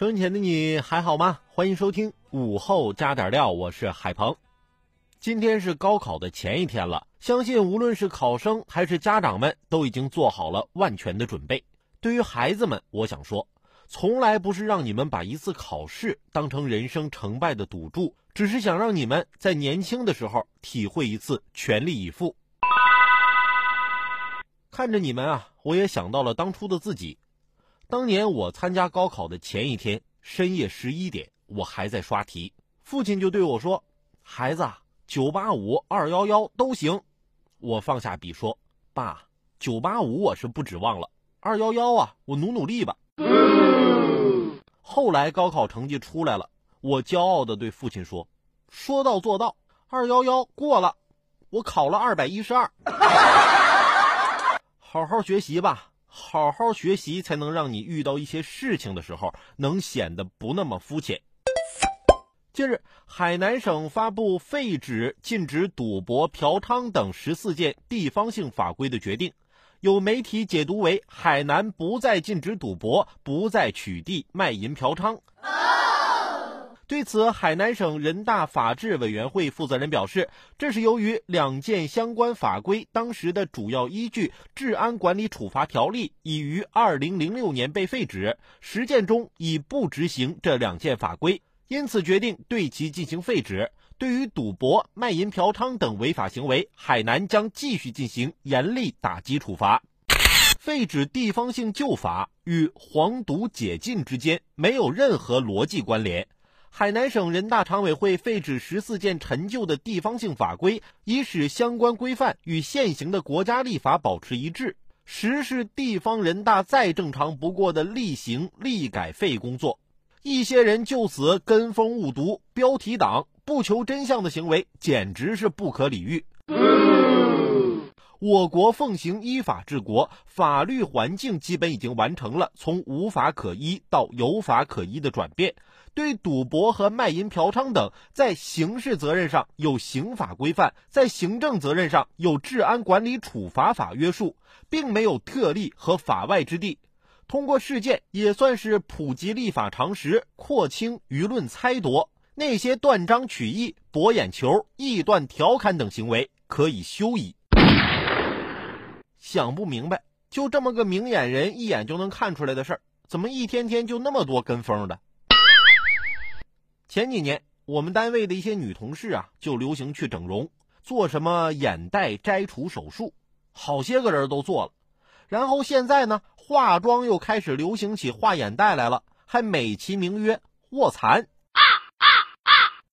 收音前的你还好吗？欢迎收听午后加点料，我是海鹏。今天是高考的前一天了，相信无论是考生还是家长们都已经做好了万全的准备。对于孩子们，我想说，从来不是让你们把一次考试当成人生成败的赌注，只是想让你们在年轻的时候体会一次全力以赴。看着你们啊，我也想到了当初的自己。当年我参加高考的前一天深夜十一点，我还在刷题，父亲就对我说：“孩子，九八五、二幺幺都行。”我放下笔说：“爸，九八五我是不指望了，二幺幺啊，我努努力吧。”后来高考成绩出来了，我骄傲地对父亲说：“说到做到，二幺幺过了，我考了二百一十二。”好好学习吧。好好学习，才能让你遇到一些事情的时候，能显得不那么肤浅。近日，海南省发布废止禁止赌博、嫖娼等十四件地方性法规的决定，有媒体解读为海南不再禁止赌博，不再取缔卖淫嫖娼。对此，海南省人大法制委员会负责人表示，这是由于两件相关法规当时的主要依据《治安管理处罚条例》已于二零零六年被废止，实践中已不执行这两件法规，因此决定对其进行废止。对于赌博、卖淫嫖娼等违法行为，海南将继续进行严厉打击处罚。废止地方性旧法与黄赌解禁之间没有任何逻辑关联。海南省人大常委会废止十四件陈旧的地方性法规，以使相关规范与现行的国家立法保持一致，实施地方人大再正常不过的例行立改废工作。一些人就此跟风误读、标题党、不求真相的行为，简直是不可理喻。我国奉行依法治国，法律环境基本已经完成了从无法可依到有法可依的转变。对赌博和卖淫嫖娼等，在刑事责任上有刑法规范，在行政责任上有治安管理处罚法约束，并没有特例和法外之地。通过事件，也算是普及立法常识，廓清舆论猜夺。那些断章取义、博眼球、臆断调侃等行为，可以休矣。想不明白，就这么个明眼人一眼就能看出来的事儿，怎么一天天就那么多跟风的？前几年，我们单位的一些女同事啊，就流行去整容，做什么眼袋摘除手术，好些个人都做了。然后现在呢，化妆又开始流行起画眼袋来了，还美其名曰卧蚕。